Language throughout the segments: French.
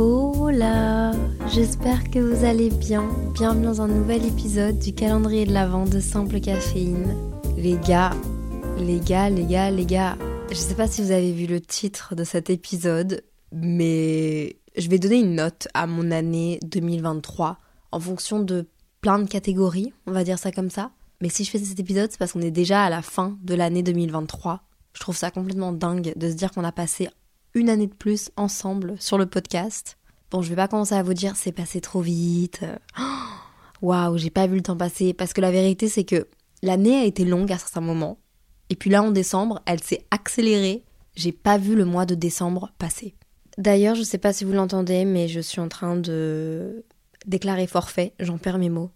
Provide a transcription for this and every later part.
Hola, j'espère que vous allez bien. Bienvenue dans un nouvel épisode du calendrier de l'Avent de Simple Caféine. Les gars, les gars, les gars, les gars, je sais pas si vous avez vu le titre de cet épisode, mais je vais donner une note à mon année 2023 en fonction de plein de catégories, on va dire ça comme ça. Mais si je fais cet épisode, c'est parce qu'on est déjà à la fin de l'année 2023. Je trouve ça complètement dingue de se dire qu'on a passé une année de plus ensemble sur le podcast. Bon, je vais pas commencer à vous dire c'est passé trop vite. Waouh, j'ai pas vu le temps passer parce que la vérité c'est que l'année a été longue à certains moments. Et puis là en décembre, elle s'est accélérée. J'ai pas vu le mois de décembre passer. D'ailleurs, je sais pas si vous l'entendez, mais je suis en train de déclarer forfait, j'en perds mes mots.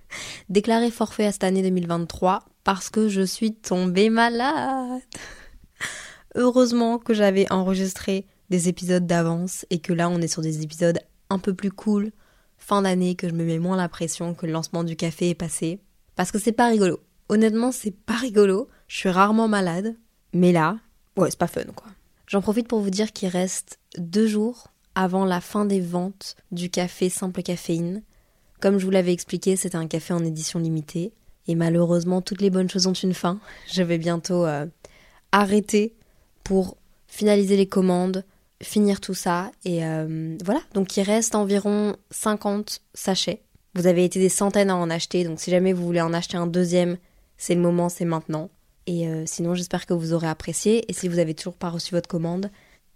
déclarer forfait à cette année 2023 parce que je suis tombée malade. Heureusement que j'avais enregistré des épisodes d'avance et que là on est sur des épisodes un peu plus cool, fin d'année, que je me mets moins la pression que le lancement du café est passé. Parce que c'est pas rigolo. Honnêtement, c'est pas rigolo. Je suis rarement malade. Mais là, ouais, c'est pas fun quoi. J'en profite pour vous dire qu'il reste deux jours avant la fin des ventes du café simple caféine. Comme je vous l'avais expliqué, c'était un café en édition limitée. Et malheureusement, toutes les bonnes choses ont une fin. Je vais bientôt euh, arrêter pour finaliser les commandes, finir tout ça. Et euh, voilà, donc il reste environ 50 sachets. Vous avez été des centaines à en acheter, donc si jamais vous voulez en acheter un deuxième, c'est le moment, c'est maintenant. Et euh, sinon, j'espère que vous aurez apprécié. Et si vous avez toujours pas reçu votre commande,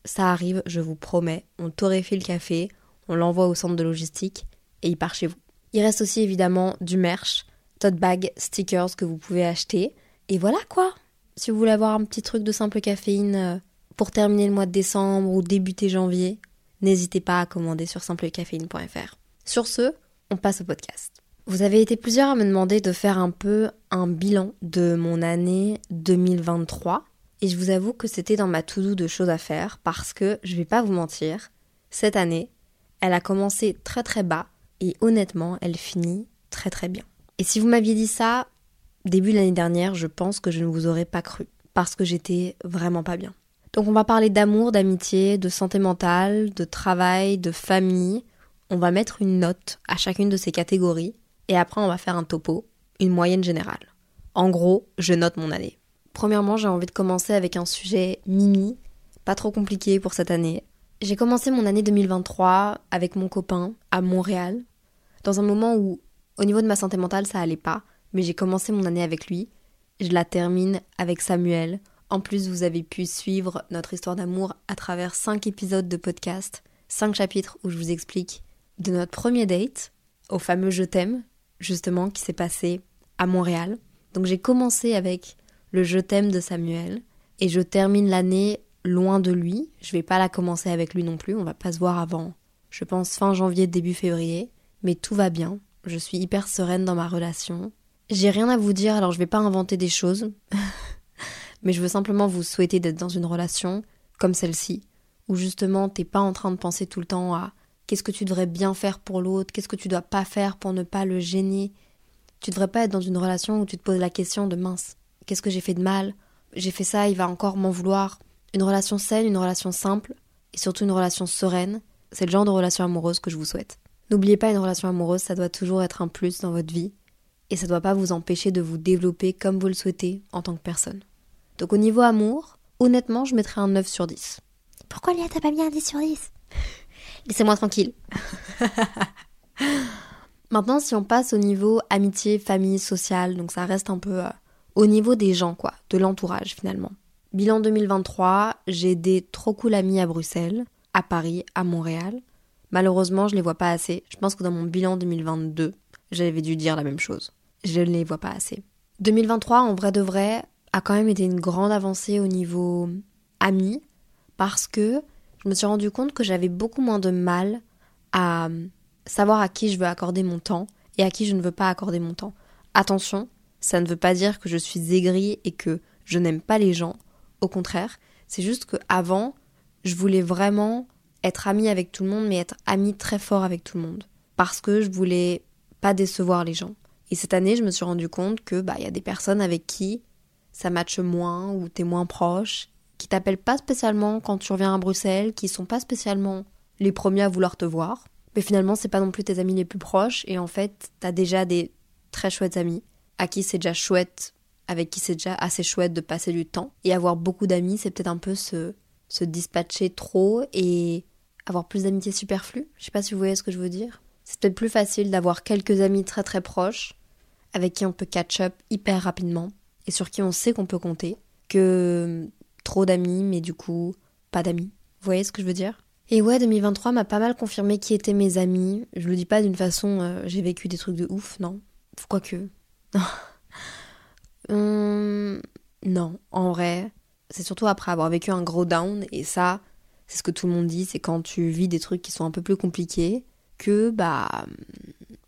ça arrive, je vous promets. On torréfie le café, on l'envoie au centre de logistique et il part chez vous. Il reste aussi évidemment du merch, tote bag, stickers que vous pouvez acheter. Et voilà quoi si vous voulez avoir un petit truc de simple caféine euh, pour terminer le mois de décembre ou débuter janvier, n'hésitez pas à commander sur simplecaféine.fr. Sur ce, on passe au podcast. Vous avez été plusieurs à me demander de faire un peu un bilan de mon année 2023 et je vous avoue que c'était dans ma to-do de choses à faire parce que je vais pas vous mentir, cette année, elle a commencé très très bas et honnêtement, elle finit très très bien. Et si vous m'aviez dit ça début de l'année dernière, je pense que je ne vous aurais pas cru, parce que j'étais vraiment pas bien. Donc on va parler d'amour, d'amitié, de santé mentale, de travail, de famille. On va mettre une note à chacune de ces catégories, et après on va faire un topo, une moyenne générale. En gros, je note mon année. Premièrement, j'ai envie de commencer avec un sujet mimi, pas trop compliqué pour cette année. J'ai commencé mon année 2023 avec mon copain à Montréal, dans un moment où, au niveau de ma santé mentale, ça allait pas mais j'ai commencé mon année avec lui. Je la termine avec Samuel. En plus, vous avez pu suivre notre histoire d'amour à travers 5 épisodes de podcast, 5 chapitres où je vous explique de notre premier date au fameux Je t'aime, justement, qui s'est passé à Montréal. Donc j'ai commencé avec le Je t'aime de Samuel et je termine l'année loin de lui. Je vais pas la commencer avec lui non plus, on va pas se voir avant, je pense, fin janvier, début février. Mais tout va bien. Je suis hyper sereine dans ma relation. J'ai rien à vous dire, alors je vais pas inventer des choses. Mais je veux simplement vous souhaiter d'être dans une relation comme celle-ci, où justement t'es pas en train de penser tout le temps à qu'est-ce que tu devrais bien faire pour l'autre, qu'est-ce que tu dois pas faire pour ne pas le gêner. Tu devrais pas être dans une relation où tu te poses la question de mince, qu'est-ce que j'ai fait de mal? J'ai fait ça, il va encore m'en vouloir. Une relation saine, une relation simple, et surtout une relation sereine, c'est le genre de relation amoureuse que je vous souhaite. N'oubliez pas, une relation amoureuse, ça doit toujours être un plus dans votre vie, et ça doit pas vous empêcher de vous développer comme vous le souhaitez en tant que personne. Donc au niveau amour, honnêtement, je mettrais un 9 sur 10. Pourquoi Léa, t'as pas mis un 10 sur 10 Laissez-moi tranquille. Maintenant, si on passe au niveau amitié, famille, sociale, donc ça reste un peu euh, au niveau des gens, quoi, de l'entourage finalement. Bilan 2023, j'ai des trop cool amis à Bruxelles, à Paris, à Montréal. Malheureusement, je les vois pas assez. Je pense que dans mon bilan 2022, j'avais dû dire la même chose. Je ne les vois pas assez. 2023, en vrai de vrai, a quand même été une grande avancée au niveau amis, parce que je me suis rendu compte que j'avais beaucoup moins de mal à savoir à qui je veux accorder mon temps et à qui je ne veux pas accorder mon temps. Attention, ça ne veut pas dire que je suis aigrie et que je n'aime pas les gens. Au contraire, c'est juste que avant, je voulais vraiment être amie avec tout le monde, mais être amie très fort avec tout le monde. Parce que je voulais pas décevoir les gens. Et cette année, je me suis rendu compte que bah il y a des personnes avec qui ça matche moins ou t'es moins proche, qui t'appellent pas spécialement quand tu reviens à Bruxelles, qui sont pas spécialement les premiers à vouloir te voir. Mais finalement, c'est pas non plus tes amis les plus proches. Et en fait, t'as déjà des très chouettes amis à qui c'est déjà chouette, avec qui c'est déjà assez chouette de passer du temps. Et avoir beaucoup d'amis, c'est peut-être un peu se, se dispatcher trop et avoir plus d'amitié superflue. Je sais pas si vous voyez ce que je veux dire. C'est peut-être plus facile d'avoir quelques amis très très proches avec qui on peut catch up hyper rapidement et sur qui on sait qu'on peut compter que trop d'amis mais du coup pas d'amis. Vous voyez ce que je veux dire? Et ouais, 2023 m'a pas mal confirmé qui étaient mes amis. Je le dis pas d'une façon euh, j'ai vécu des trucs de ouf, non. Quoique. hum, non, en vrai, c'est surtout après avoir vécu un gros down et ça, c'est ce que tout le monde dit, c'est quand tu vis des trucs qui sont un peu plus compliqués que bah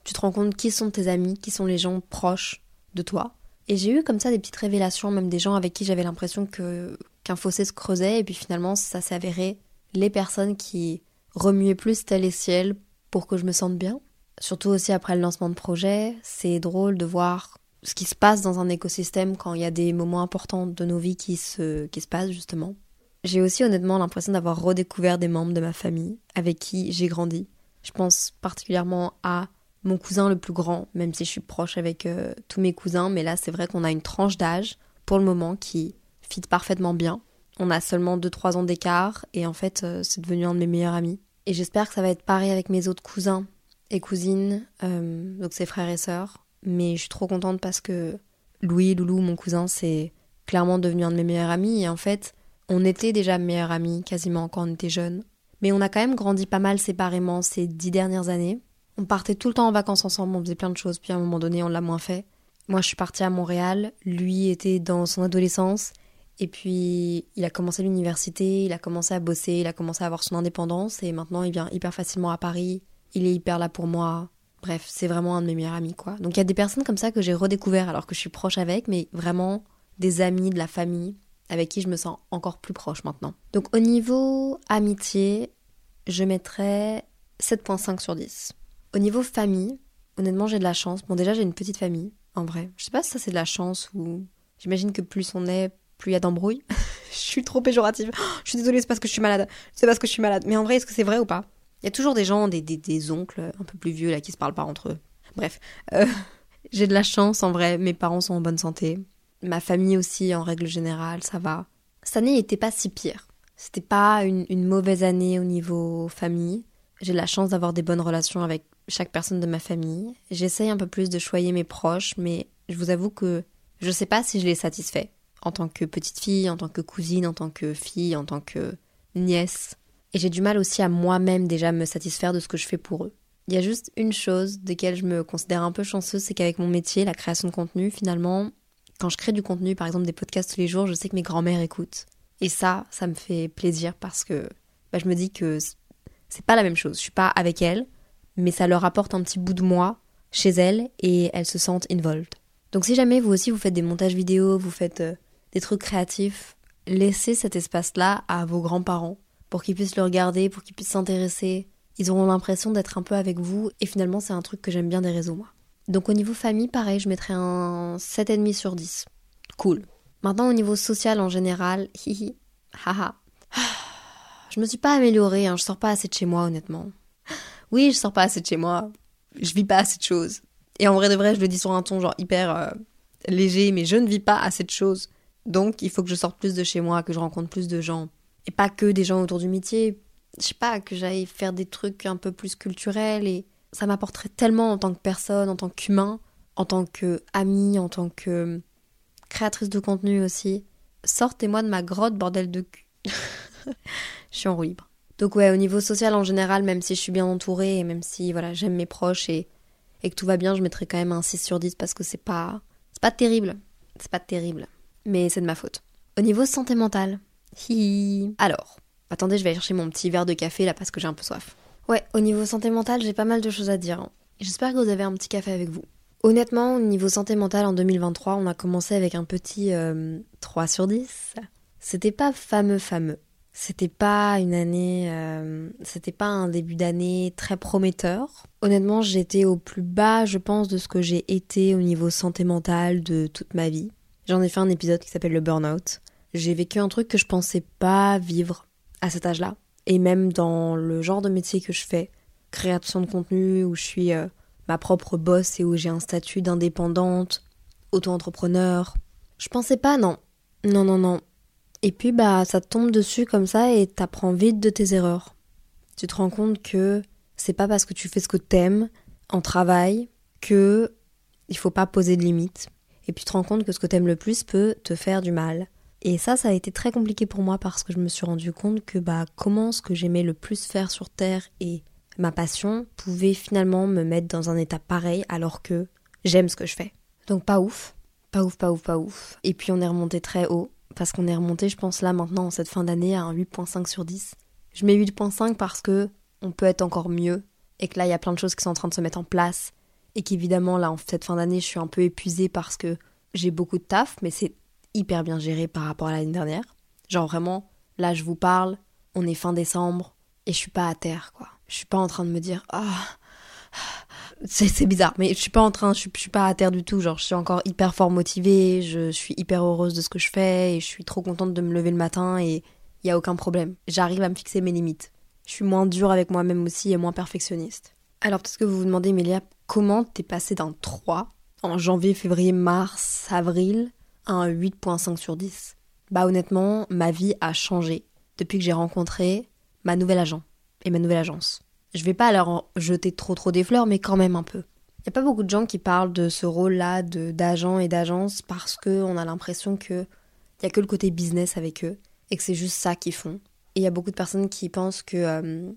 tu te rends compte qui sont tes amis, qui sont les gens proches de toi. Et j'ai eu comme ça des petites révélations, même des gens avec qui j'avais l'impression que qu'un fossé se creusait, et puis finalement ça s'est avéré les personnes qui remuaient plus tel et ciel pour que je me sente bien. Surtout aussi après le lancement de projet, c'est drôle de voir ce qui se passe dans un écosystème quand il y a des moments importants de nos vies qui se, qui se passent justement. J'ai aussi honnêtement l'impression d'avoir redécouvert des membres de ma famille avec qui j'ai grandi. Je pense particulièrement à mon cousin le plus grand, même si je suis proche avec euh, tous mes cousins, mais là c'est vrai qu'on a une tranche d'âge pour le moment qui fit parfaitement bien. On a seulement 2-3 ans d'écart et en fait euh, c'est devenu un de mes meilleurs amis. Et j'espère que ça va être pareil avec mes autres cousins et cousines, euh, donc ses frères et sœurs. Mais je suis trop contente parce que Louis, Loulou, mon cousin, c'est clairement devenu un de mes meilleurs amis et en fait on était déjà meilleurs amis quasiment quand on était jeunes, mais on a quand même grandi pas mal séparément ces dix dernières années. On partait tout le temps en vacances ensemble, on faisait plein de choses, puis à un moment donné on l'a moins fait. Moi je suis partie à Montréal, lui était dans son adolescence, et puis il a commencé l'université, il a commencé à bosser, il a commencé à avoir son indépendance, et maintenant il vient hyper facilement à Paris, il est hyper là pour moi. Bref, c'est vraiment un de mes meilleurs amis quoi. Donc il y a des personnes comme ça que j'ai redécouvert alors que je suis proche avec, mais vraiment des amis, de la famille avec qui je me sens encore plus proche maintenant. Donc au niveau amitié, je mettrais 7.5 sur 10. Au niveau famille, honnêtement j'ai de la chance. Bon déjà j'ai une petite famille, en vrai. Je sais pas si ça c'est de la chance ou... J'imagine que plus on est, plus il y a d'embrouilles. je suis trop péjorative. je suis désolée, c'est parce que je suis malade. C'est parce que je suis malade. Mais en vrai, est-ce que c'est vrai ou pas? Il y a toujours des gens, des, des, oncles un peu plus vieux là qui se parlent pas entre eux. Bref, euh, j'ai de la chance en vrai. Mes parents sont en bonne santé. Ma famille aussi, en règle générale, ça va. Cette année n'était pas si pire. C'était pas une, mauvaise année au niveau famille. J'ai la chance d'avoir des bonnes relations avec chaque personne de ma famille. J'essaye un peu plus de choyer mes proches, mais je vous avoue que je sais pas si je les satisfais. En tant que petite fille, en tant que cousine, en tant que fille, en tant que nièce. Et j'ai du mal aussi à moi-même déjà me satisfaire de ce que je fais pour eux. Il y a juste une chose desquelles je me considère un peu chanceuse, c'est qu'avec mon métier, la création de contenu, finalement, quand je crée du contenu, par exemple des podcasts tous les jours, je sais que mes grands-mères écoutent. Et ça, ça me fait plaisir parce que bah, je me dis que c'est pas la même chose. Je suis pas avec elles, mais ça leur apporte un petit bout de moi chez elles et elles se sentent involved. Donc si jamais vous aussi vous faites des montages vidéo, vous faites euh, des trucs créatifs, laissez cet espace-là à vos grands-parents pour qu'ils puissent le regarder, pour qu'ils puissent s'intéresser. Ils auront l'impression d'être un peu avec vous et finalement c'est un truc que j'aime bien des réseaux moi. Donc au niveau famille, pareil, je mettrais un 7,5 sur 10. Cool. Maintenant au niveau social en général, hihi, haha. Je me suis pas améliorée, hein, je sors pas assez de chez moi honnêtement. Oui, je sors pas assez de chez moi. Je vis pas assez de choses. Et en vrai de vrai, je le dis sur un ton genre hyper euh, léger, mais je ne vis pas assez de choses. Donc il faut que je sorte plus de chez moi, que je rencontre plus de gens. Et pas que des gens autour du métier. Je sais pas, que j'aille faire des trucs un peu plus culturels et ça m'apporterait tellement en tant que personne, en tant qu'humain, en tant qu'ami, en tant que créatrice de contenu aussi. Sortez-moi de ma grotte, bordel de cul. je suis en roue libre. Donc ouais, au niveau social en général, même si je suis bien entourée et même si voilà, j'aime mes proches et, et que tout va bien, je mettrais quand même un 6 sur 10 parce que c'est pas c'est pas terrible. C'est pas terrible, mais c'est de ma faute. Au niveau santé mentale. Alors, attendez, je vais aller chercher mon petit verre de café là parce que j'ai un peu soif. Ouais, au niveau santé mentale, j'ai pas mal de choses à dire. hein. J'espère que vous avez un petit café avec vous. Honnêtement, au niveau santé mentale en 2023, on a commencé avec un petit euh, 3 sur 10. C'était pas fameux fameux. C'était pas une année, euh, c'était pas un début d'année très prometteur. Honnêtement, j'étais au plus bas, je pense, de ce que j'ai été au niveau santé mentale de toute ma vie. J'en ai fait un épisode qui s'appelle le burn-out. J'ai vécu un truc que je pensais pas vivre à cet âge-là. Et même dans le genre de métier que je fais, création de contenu, où je suis euh, ma propre boss et où j'ai un statut d'indépendante, auto-entrepreneur. Je pensais pas, non. Non, non, non. Et puis, bah, ça te tombe dessus comme ça et t'apprends vite de tes erreurs. Tu te rends compte que c'est pas parce que tu fais ce que t'aimes en travail que il faut pas poser de limites. Et puis tu te rends compte que ce que t'aimes le plus peut te faire du mal. Et ça, ça a été très compliqué pour moi parce que je me suis rendu compte que bah comment ce que j'aimais le plus faire sur Terre et ma passion pouvait finalement me mettre dans un état pareil alors que j'aime ce que je fais. Donc pas ouf, pas ouf, pas ouf, pas ouf. Et puis on est remonté très haut parce qu'on est remonté, je pense là maintenant en cette fin d'année à un 8.5 sur 10. Je mets 8.5 parce que on peut être encore mieux et que là il y a plein de choses qui sont en train de se mettre en place et qu'évidemment là en cette fin d'année je suis un peu épuisée parce que j'ai beaucoup de taf mais c'est hyper bien géré par rapport à l'année dernière. Genre vraiment, là je vous parle, on est fin décembre et je suis pas à terre quoi. Je suis pas en train de me dire ah c'est c'est bizarre mais je suis pas en train je suis, suis pas à terre du tout genre je suis encore hyper fort motivée, je suis hyper heureuse de ce que je fais et je suis trop contente de me lever le matin et il y a aucun problème. J'arrive à me fixer mes limites. Je suis moins dure avec moi-même aussi et moins perfectionniste. Alors peut-être que vous vous demandez Mélia, comment t'es passé d'un 3 en janvier, février, mars, avril à un 8.5 sur 10 Bah honnêtement, ma vie a changé depuis que j'ai rencontré ma nouvelle agent et ma nouvelle agence. Je vais pas leur jeter trop trop des fleurs, mais quand même un peu. Il y a pas beaucoup de gens qui parlent de ce rôle-là d'agent et d'agence parce que on a l'impression que il y a que le côté business avec eux et que c'est juste ça qu'ils font. Et il y a beaucoup de personnes qui pensent que euh,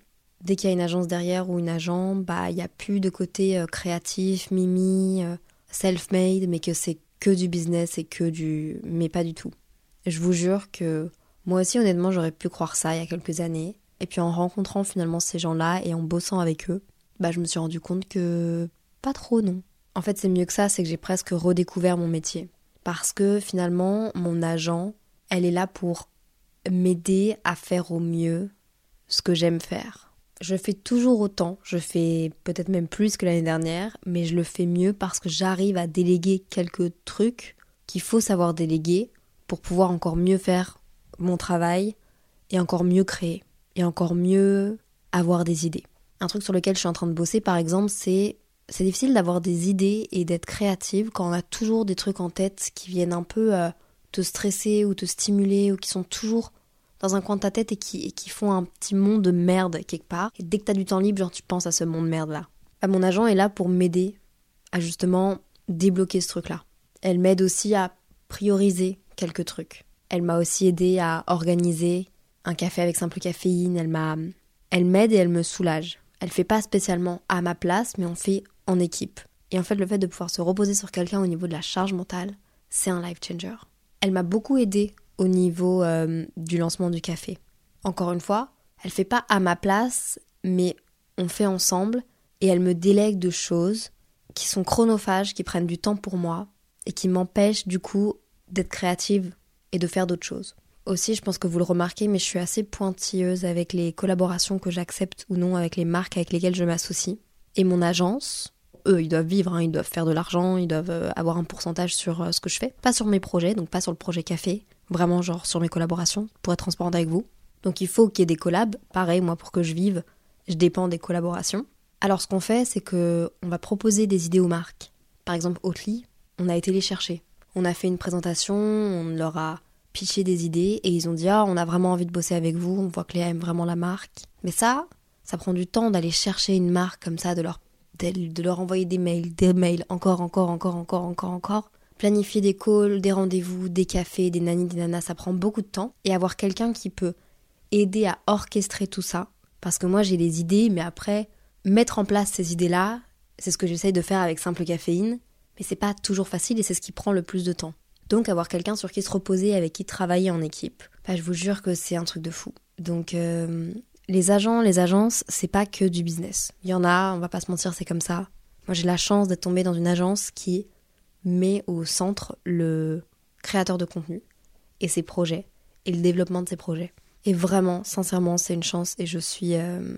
dès qu'il y a une agence derrière ou une agent, bah il y a plus de côté euh, créatif, mimi, euh, self-made, mais que c'est que du business et que du mais pas du tout. Je vous jure que moi aussi honnêtement, j'aurais pu croire ça il y a quelques années et puis en rencontrant finalement ces gens-là et en bossant avec eux, bah je me suis rendu compte que pas trop non. En fait, c'est mieux que ça, c'est que j'ai presque redécouvert mon métier parce que finalement mon agent, elle est là pour m'aider à faire au mieux ce que j'aime faire. Je fais toujours autant, je fais peut-être même plus que l'année dernière, mais je le fais mieux parce que j'arrive à déléguer quelques trucs qu'il faut savoir déléguer pour pouvoir encore mieux faire mon travail et encore mieux créer et encore mieux avoir des idées. Un truc sur lequel je suis en train de bosser par exemple, c'est c'est difficile d'avoir des idées et d'être créative quand on a toujours des trucs en tête qui viennent un peu euh, te stresser ou te stimuler ou qui sont toujours dans un coin de ta tête et qui, et qui font un petit monde de merde quelque part. Et dès que t'as du temps libre, genre tu penses à ce monde merde là. Bah, mon agent est là pour m'aider à justement débloquer ce truc là. Elle m'aide aussi à prioriser quelques trucs. Elle m'a aussi aidé à organiser un café avec simple caféine. Elle m'a, elle m'aide et elle me soulage. Elle fait pas spécialement à ma place, mais on fait en équipe. Et en fait, le fait de pouvoir se reposer sur quelqu'un au niveau de la charge mentale, c'est un life changer. Elle m'a beaucoup aidé au niveau euh, du lancement du café. Encore une fois, elle fait pas à ma place, mais on fait ensemble et elle me délègue de choses qui sont chronophages, qui prennent du temps pour moi et qui m'empêchent du coup d'être créative et de faire d'autres choses. Aussi, je pense que vous le remarquez, mais je suis assez pointilleuse avec les collaborations que j'accepte ou non avec les marques avec lesquelles je m'associe. Et mon agence, eux, ils doivent vivre, hein, ils doivent faire de l'argent, ils doivent euh, avoir un pourcentage sur euh, ce que je fais. Pas sur mes projets, donc pas sur le projet café, vraiment genre sur mes collaborations, pour être transparente avec vous. Donc il faut qu'il y ait des collabs. Pareil, moi, pour que je vive, je dépends des collaborations. Alors ce qu'on fait, c'est que on va proposer des idées aux marques. Par exemple, Oatly, on a été les chercher. On a fait une présentation, on leur a pitché des idées et ils ont dit ah on a vraiment envie de bosser avec vous, on voit que Léa aime vraiment la marque. Mais ça, ça prend du temps d'aller chercher une marque comme ça, de leur de leur envoyer des mails, des mails, encore, encore, encore, encore, encore, encore. Planifier des calls, des rendez-vous, des cafés, des nanis, des nanas, ça prend beaucoup de temps. Et avoir quelqu'un qui peut aider à orchestrer tout ça. Parce que moi j'ai des idées, mais après, mettre en place ces idées-là, C'est ce que j'essaye de faire avec simple caféine, mais c'est pas toujours facile et c'est ce qui prend le plus de temps. Donc avoir quelqu'un sur qui se reposer, avec qui travailler en équipe, bah, je vous jure que c'est un truc de fou. Donc euh, les agents, les agences, c'est pas que du business. Il y en a, on va pas se mentir, c'est comme ça. Moi j'ai la chance d'être tombée dans une agence qui met au centre le créateur de contenu et ses projets et le développement de ses projets. Et vraiment, sincèrement, c'est une chance et je suis euh,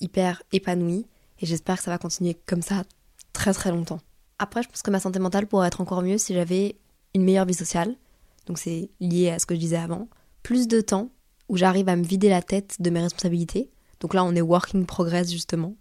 hyper épanouie et j'espère que ça va continuer comme ça très très longtemps. Après, je pense que ma santé mentale pourrait être encore mieux si j'avais une meilleure vie sociale. Donc c'est lié à ce que je disais avant. Plus de temps où j'arrive à me vider la tête de mes responsabilités. Donc là, on est working progress justement.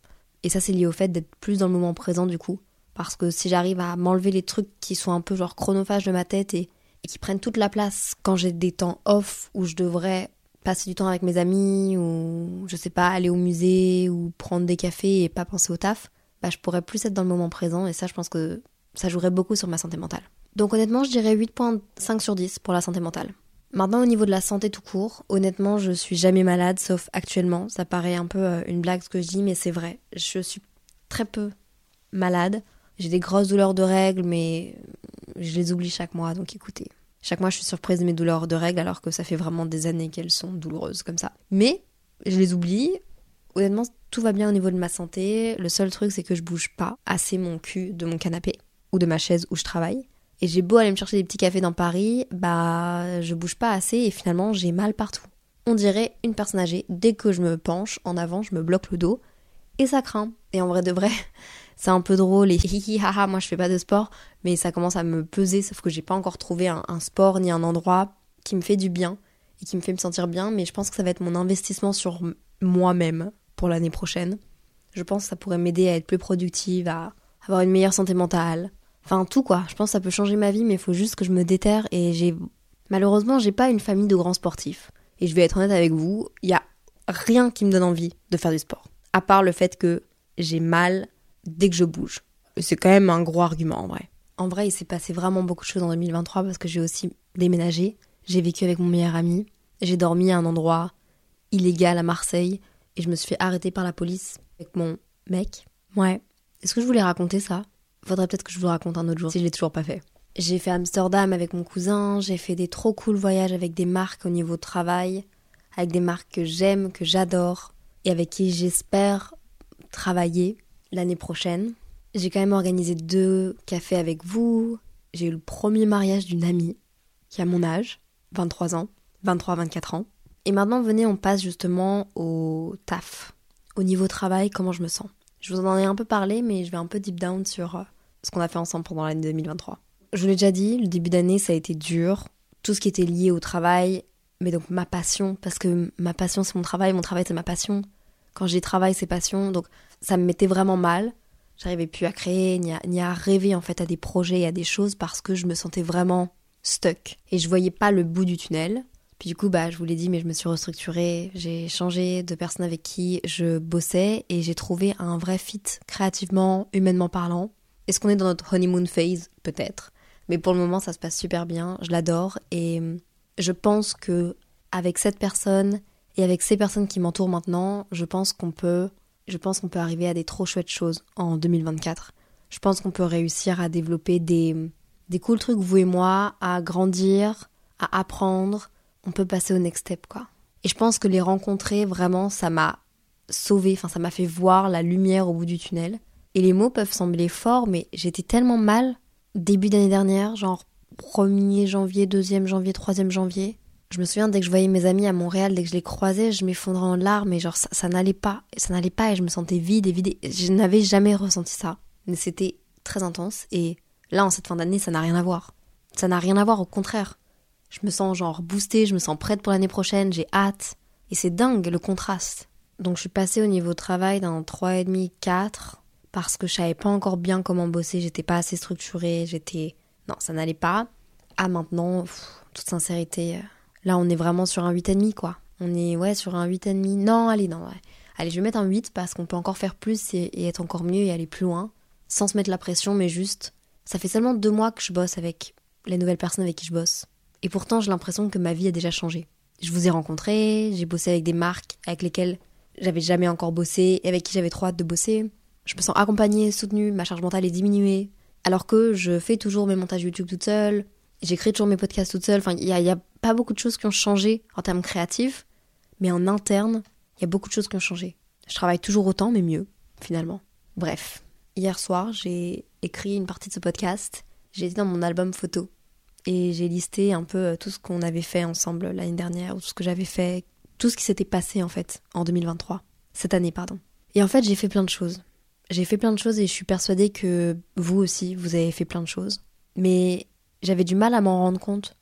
Et ça, c'est lié au fait d'être plus dans le moment présent du coup. Parce que si j'arrive à m'enlever les trucs qui sont un peu genre chronophages de ma tête et, et qui prennent toute la place quand j'ai des temps off où je devrais passer du temps avec mes amis ou je sais pas aller au musée ou prendre des cafés et pas penser au taf, bah je pourrais plus être dans le moment présent et ça je pense que ça jouerait beaucoup sur ma santé mentale. Donc honnêtement, je dirais 8.5 sur 10 pour la santé mentale. Maintenant au niveau de la santé tout court, honnêtement, je suis jamais malade sauf actuellement, ça paraît un peu euh, une blague ce que je dis mais c'est vrai. Je suis très peu malade. J'ai des grosses douleurs de règles mais je les oublie chaque mois donc écoutez. Chaque mois, je suis surprise de mes douleurs de règles alors que ça fait vraiment des années qu'elles sont douloureuses comme ça. Mais je les oublie. Honnêtement, tout va bien au niveau de ma santé. Le seul truc, c'est que je bouge pas assez mon cul de mon canapé ou de ma chaise où je travaille. Et j'ai beau aller me chercher des petits cafés dans Paris, bah je bouge pas assez et finalement j'ai mal partout. On dirait une personne âgée, dès que je me penche en avant, je me bloque le dos et ça craint. Et en vrai de vrai, c'est un peu drôle et hihi haha, moi je fais pas de sport, mais ça commence à me peser, sauf que j'ai pas encore trouvé un, sport ni un endroit qui me fait du bien et qui me fait me sentir bien, mais je pense que ça va être mon investissement sur moi-même pour l'année prochaine. Je pense que ça pourrait m'aider à être plus productive, à avoir une meilleure santé mentale. Enfin tout quoi, je pense que ça peut changer ma vie, mais il faut juste que je me déterre et j'ai... Malheureusement, j'ai pas une famille de grands sportifs. Et je vais être honnête avec vous, il y a rien qui me donne envie de faire du sport. À part le fait que j'ai mal dès que je bouge. C'est quand même un gros argument en vrai. En vrai, il s'est passé vraiment beaucoup de choses en 2023 parce que j'ai aussi déménagé. J'ai vécu avec mon meilleur ami. J'ai dormi à un endroit illégal à Marseille et je me suis fait arrêter par la police avec mon mec. Ouais. Est-ce que je voulais raconter ça? Faudrait peut-être que je vous raconte un autre jour si je l'ai toujours pas fait. J'ai fait Amsterdam avec mon cousin, j'ai fait des trop cool voyages avec des marques au niveau travail, avec des marques que j'aime, que j'adore et avec qui j'espère travailler l'année prochaine. J'ai quand même organisé deux cafés avec vous. J'ai eu le premier mariage d'une amie qui a mon âge, 23 ans, 23-24 ans. Et maintenant, venez, on passe justement au taf. Au niveau travail, comment je me sens. Je vous en ai un peu parlé, mais je vais un peu deep down sur euh, ce qu'on a fait ensemble pendant l'année 2023. Je vous l'ai déjà dit, le début d'année, ça a été dur. Tout ce qui était lié au travail, mais donc ma passion, parce que ma passion, c'est mon travail, mon travail, c'est ma passion. Quand j'ai travail, c'est passion. Donc ça me mettait vraiment mal. J'arrivais plus à créer, ni à, rêver en fait à des projets et à des choses parce que je me sentais vraiment stuck. Et je voyais pas le bout du tunnel. Puis du coup, bah, je vous l'ai dit, mais je me suis restructurée. J'ai changé de personne avec qui je bossais et j'ai trouvé un vrai fit créativement, humainement parlant. Est-ce qu'on est dans notre honeymoon phase? Peut-être. Mais pour le moment, ça se passe super bien. Je l'adore et je pense que avec cette personne et avec ces personnes qui m'entourent maintenant, je pense qu'on peut je pense qu'on peut arriver à des trop chouettes choses en 2024. Je pense qu'on peut réussir à développer des, des cool trucs, vous et moi, à grandir, à apprendre. On peut passer au next step, quoi. Et je pense que les rencontrer, vraiment, ça m'a sauvé, enfin, ça m'a fait voir la lumière au bout du tunnel. Et les mots peuvent sembler forts, mais j'étais tellement mal début d'année dernière, genre 1er janvier, 2e janvier, 3e janvier. Je me souviens dès que je voyais mes amis à Montréal, dès que je les croisais, je m'effondrais en larmes et genre ça, n'allait pas, ça n'allait pas et je me sentais vide et vide. Je n'avais jamais ressenti ça, mais c'était très intense et là en cette fin d'année ça n'a rien à voir. Ça n'a rien à voir, au contraire. Je me sens genre boostée, je me sens prête pour l'année prochaine, j'ai hâte et c'est dingue le contraste. Donc je suis passée au niveau travail d'un 3,5, 4 parce que je savais pas encore bien comment bosser, j'étais pas assez structurée, j'étais non, ça n'allait pas. À maintenant, toute sincérité, euh, Là, on est vraiment sur un 8,5 quoi. On est ouais sur un 8,5. Non, allez, non, ouais. Allez, je vais mettre un 8 parce qu'on peut encore faire plus et, être encore mieux et aller plus loin. Sans se mettre la pression, mais juste. Ça fait seulement deux mois que je bosse avec les nouvelles personnes avec qui je bosse. Et pourtant, j'ai l'impression que ma vie a déjà changé. Je vous ai rencontré, j'ai bossé avec des marques avec lesquelles j'avais jamais encore bossé et avec qui j'avais trop hâte de bosser. Je me sens accompagnée, soutenue, ma charge mentale est diminuée. Alors que je fais toujours mes montages YouTube toute seule, j'écris toujours mes podcasts toute seule. Enfin, il n'y a, a pas beaucoup de choses qui ont changé en termes créatifs, mais en interne, il y a beaucoup de choses qui ont changé. Je travaille toujours autant, mais mieux, finalement. Bref, hier soir, j'ai écrit une partie de ce podcast. J'ai été dans mon album photo et j'ai listé un peu euh, tout ce qu'on avait fait ensemble l'année dernière, ou tout ce que j'avais fait, tout ce qui s'était passé en fait en 2023, cette année pardon. Et en fait j'ai fait plein de choses. J'ai fait plein de choses et je suis persuadée que vous aussi vous avez fait plein de choses. Mais j'avais du mal à m'en rendre compte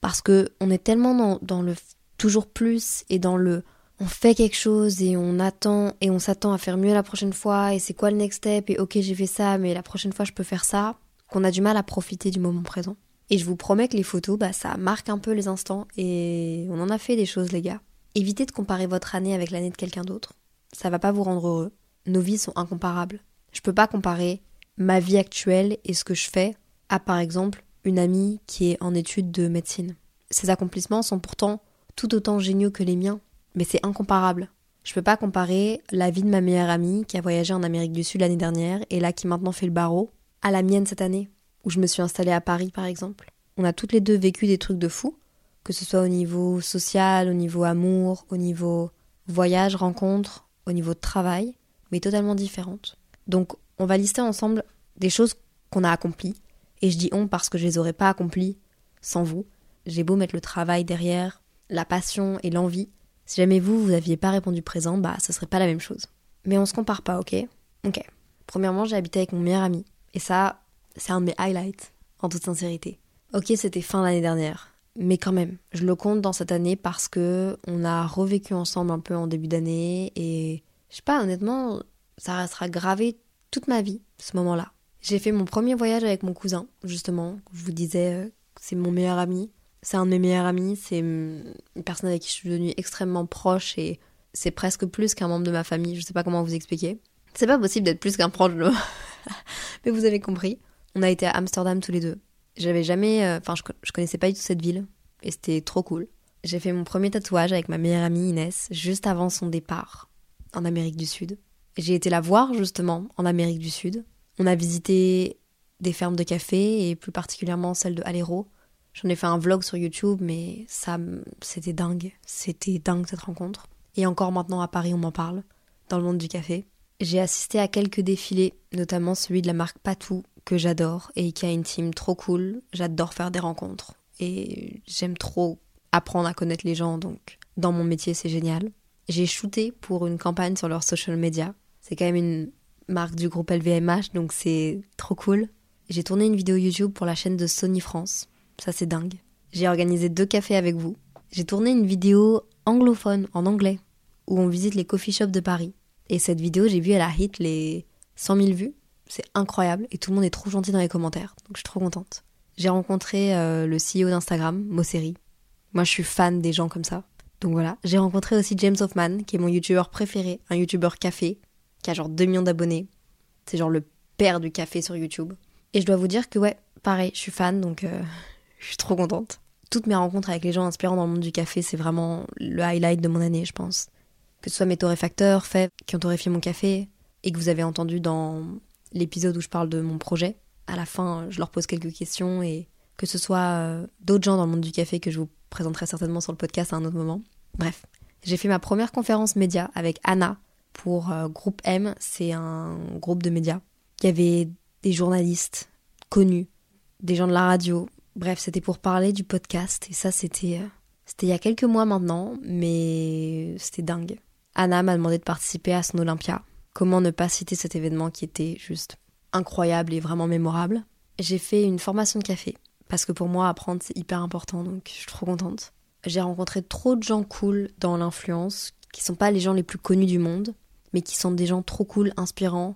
parce que on est tellement dans, le toujours plus et dans le on fait quelque chose et on attend et on s'attend à faire mieux la prochaine fois et c'est quoi le next step et ok j'ai fait ça mais la prochaine fois je peux faire ça qu'on a du mal à profiter du moment présent. Et je vous promets que les photos, bah, ça marque un peu les instants et on en a fait des choses, les gars. Évitez de comparer votre année avec l'année de quelqu'un d'autre. Ça va pas vous rendre heureux. Nos vies sont incomparables. Je peux pas comparer ma vie actuelle et ce que je fais à, par exemple, une amie qui est en études de médecine. Ses accomplissements sont pourtant tout autant géniaux que les miens, mais c'est incomparable. Je peux pas comparer la vie de ma meilleure amie qui a voyagé en Amérique du Sud l'année dernière et là qui maintenant fait le barreau à la mienne cette année où je me suis installée à Paris par exemple. On a toutes les deux vécu des trucs de fou, que ce soit au niveau social, au niveau amour, au niveau voyage, rencontre, au niveau de travail, mais totalement différentes. Donc on va lister ensemble des choses qu'on a accomplies, et je dis on parce que je les aurais pas accomplies sans vous. J'ai beau mettre le travail derrière, la passion et l'envie, si jamais vous, vous aviez pas répondu présent, bah ce serait pas la même chose. Mais on se compare pas, ok? Ok. Premièrement, j'ai habité avec mon meilleur ami. Et ça, c'est un de mes highlights, en toute sincérité. Ok, c'était fin l'année dernière, mais quand même, je le compte dans cette année parce que on a revécu ensemble un peu en début d'année et je sais pas, honnêtement, ça restera gravé toute ma vie, ce moment-là. J'ai fait mon premier voyage avec mon cousin, justement. Je vous disais, euh, c'est mon meilleur ami. C'est un de mes meilleurs amis. C'est une personne avec qui je suis devenue extrêmement proche et c'est presque plus qu'un membre de ma famille. Je sais pas comment vous expliquer. C'est pas possible d'être plus qu'un proche de Mais vous avez compris. On a été à Amsterdam tous les deux. J'avais jamais. Euh, enfin, je, connaissais pas du tout cette ville. Et c'était trop cool. J'ai fait mon premier tatouage avec ma meilleure amie Inès juste avant son départ en Amérique du Sud. J'ai été la voir justement en Amérique du Sud. On a visité des fermes de café et plus particulièrement celle de Alero. J'en ai fait un vlog sur YouTube, mais ça, c'était dingue. C'était dingue cette rencontre. Et encore maintenant à Paris, on m'en parle, dans le monde du café. J'ai assisté à quelques défilés, notamment celui de la marque Patou, que j'adore et qui a une team trop cool. J'adore faire des rencontres et j'aime trop apprendre à connaître les gens, donc dans mon métier c'est génial. J'ai shooté pour une campagne sur leur social media. C'est quand même une marque du groupe LVMH, donc c'est trop cool. J'ai tourné une vidéo YouTube pour la chaîne de Sony France. Ça c'est dingue. J'ai organisé deux cafés avec vous. J'ai tourné une vidéo anglophone en anglais où on visite les coffee shops de Paris. Et cette vidéo, j'ai vu, elle a hit les 100 000 vues. C'est incroyable et tout le monde est trop gentil dans les commentaires. Donc je suis trop contente. J'ai rencontré euh, le CEO d'Instagram, Mosseri. Moi je suis fan des gens comme ça. Donc voilà. J'ai rencontré aussi James Hoffman, qui est mon youtubeur préféré, un youtubeur café, qui a genre 2 millions d'abonnés. C'est genre le père du café sur YouTube. Et je dois vous dire que ouais, pareil, je suis fan, donc euh, je suis trop contente. Toutes mes rencontres avec les gens inspirants dans le monde du café, c'est vraiment le highlight de mon année, je pense. Que ce soit mes torréfacteurs, faits, qui ont torréfié mon café, et que vous avez entendu dans l'épisode où je parle de mon projet. À la fin, je leur pose quelques questions et que ce soit euh, d'autres gens dans le monde du café que je vous présenterai certainement sur le podcast à un autre moment. Bref, j'ai fait ma première conférence média avec Anna pour euh, Groupe M, c'est un groupe de médias. Il y avait des journalistes connus, des gens de la radio. Bref, c'était pour parler du podcast et ça c'était euh, c'était il y a quelques mois maintenant, mais c'était dingue. Anna m'a demandé de participer à son Olympia Comment ne pas citer cet événement qui était juste incroyable et vraiment mémorable? J'ai fait une formation de café, parce que pour moi, apprendre, c'est hyper important, donc je suis trop contente. J'ai rencontré trop de gens cool dans l'influence, qui sont pas les gens les plus connus du monde, mais qui sont des gens trop cool, inspirants,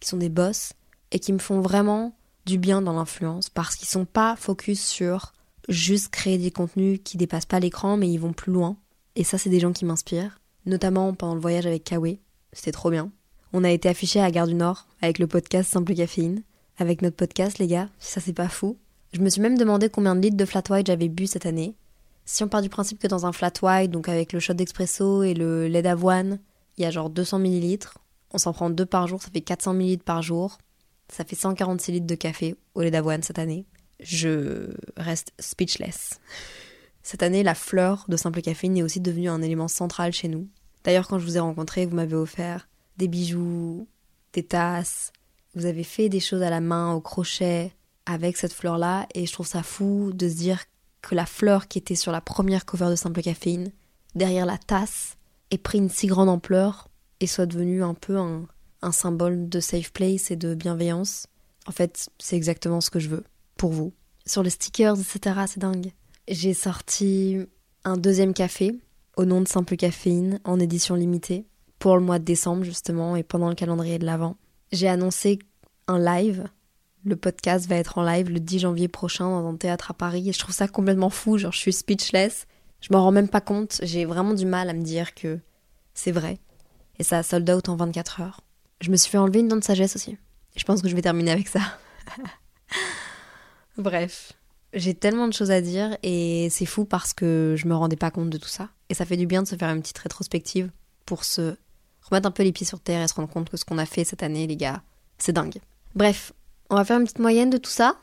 qui sont des boss, et qui me font vraiment du bien dans l'influence, parce qu'ils sont pas focus sur juste créer des contenus qui dépassent pas l'écran, mais ils vont plus loin. Et ça, c'est des gens qui m'inspirent, notamment pendant le voyage avec Kawe. C'était trop bien. On a été affiché à Gare du Nord avec le podcast Simple Caféine. Avec notre podcast, les gars, ça c'est pas fou. Je me suis même demandé combien de litres de flat white j'avais bu cette année. Si on part du principe que dans un flat white, donc avec le shot d'expresso et le lait d'avoine, il y a genre 200 millilitres, On s'en prend deux par jour, ça fait 400 ml par jour. Ça fait 146 litres de café au lait d'avoine cette année. Je reste speechless. Cette année, la fleur de simple caféine est aussi devenue un élément central chez nous. D'ailleurs, quand je vous ai rencontré, vous m'avez offert des bijoux, des tasses. Vous avez fait des choses à la main, au crochet, avec cette fleur-là. Et je trouve ça fou de se dire que la fleur qui était sur la première cover de Simple Caféine, derrière la tasse, ait pris une si grande ampleur et soit devenue un peu un, un symbole de safe place et de bienveillance. En fait, c'est exactement ce que je veux pour vous. Sur les stickers, etc., c'est dingue. J'ai sorti un deuxième café au nom de Simple Caféine en édition limitée pour le mois de décembre justement et pendant le calendrier de l'Avent. J'ai annoncé un live. Le podcast va être en live le 10 janvier prochain dans un théâtre à Paris et je trouve ça complètement fou, genre je suis speechless. Je m'en rends même pas compte, j'ai vraiment du mal à me dire que c'est vrai. Et ça a sold out en 24 heures. Je me suis fait enlever une dent de sagesse aussi. Je pense que je vais terminer avec ça. Bref, j'ai tellement de choses à dire et c'est fou parce que je me rendais pas compte de tout ça. Et ça fait du bien de se faire une petite rétrospective pour se remettre un peu les pieds sur terre et se rendre compte que ce qu'on a fait cette année, les gars, c'est dingue. Bref, on va faire une petite moyenne de tout ça.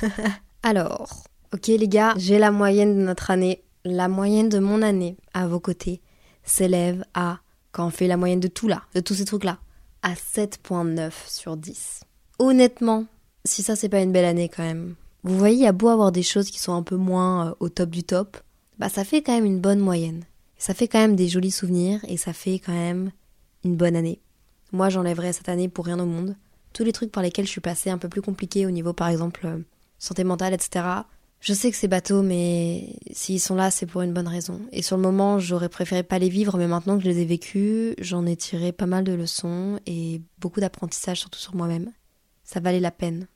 Alors, ok les gars, j'ai la moyenne de notre année. La moyenne de mon année à vos côtés s'élève à, quand on fait la moyenne de tout là, de tous ces trucs-là, à 7.9 sur 10. Honnêtement, si ça c'est pas une belle année quand même. Vous voyez, il y a beau avoir des choses qui sont un peu moins euh, au top du top, bah ça fait quand même une bonne moyenne. Ça fait quand même des jolis souvenirs et ça fait quand même une bonne année. Moi, j'enlèverais cette année pour rien au monde. Tous les trucs par lesquels je suis passée un peu plus compliqués au niveau, par exemple, euh, santé mentale, etc. Je sais que c'est bateau, mais s'ils sont là, c'est pour une bonne raison. Et sur le moment, j'aurais préféré pas les vivre, mais maintenant que je les ai vécus, j'en ai tiré pas mal de leçons et beaucoup d'apprentissage, surtout sur moi-même. Ça valait la peine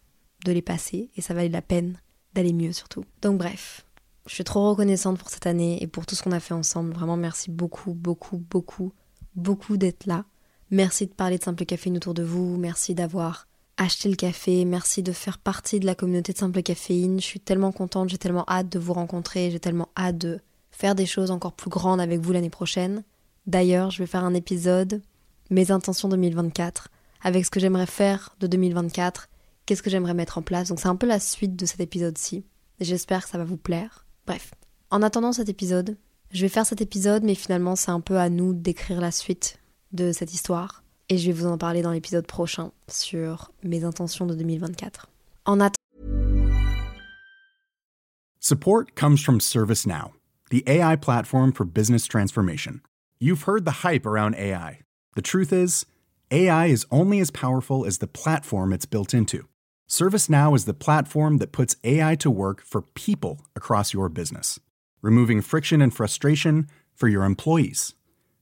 de les passer et ça valait la peine d'aller mieux surtout. Donc bref, je suis trop reconnaissante pour cette année et pour tout ce qu'on a fait ensemble. Vraiment merci beaucoup, beaucoup, beaucoup, beaucoup d'être là. Merci de parler de Simple Caféine autour de vous. Merci d'avoir acheté le café. Merci de faire partie de la communauté de Simple Caféine. Je suis tellement contente, j'ai tellement hâte de vous rencontrer. J'ai tellement hâte de faire des choses encore plus grandes avec vous l'année prochaine. D'ailleurs, je vais faire un épisode, mes intentions 2024, avec ce que j'aimerais faire de 2024 qu'est-ce que j'aimerais mettre en place. Donc c'est un peu la suite de cet épisode-ci. J'espère que ça va vous plaire. Bref, en attendant cet épisode, je vais faire cet épisode, mais finalement c'est un peu à nous d'écrire la suite de cette histoire. Et je vais vous en parler dans l'épisode prochain sur mes intentions de 2024. En attendant... Support comes from ServiceNow, the AI platform for business transformation. You've heard the hype around AI. The truth is, AI is only as powerful as the platform it's built into. ServiceNow is the platform that puts AI to work for people across your business, removing friction and frustration for your employees,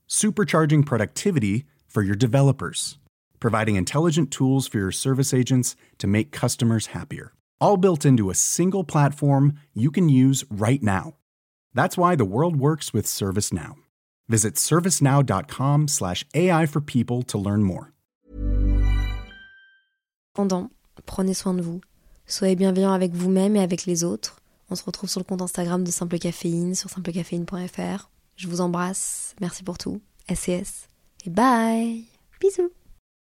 supercharging productivity for your developers, providing intelligent tools for your service agents to make customers happier. All built into a single platform you can use right now. That's why the world works with ServiceNow. Visit servicenow.com/ai for people to learn more. Pendant Prenez soin de vous. Soyez bienveillant avec vous-même et avec les autres. On se retrouve sur le compte Instagram de Simple Caféine sur simplecaféine.fr. Je vous embrasse. Merci pour tout. SES. Et bye. Bisous.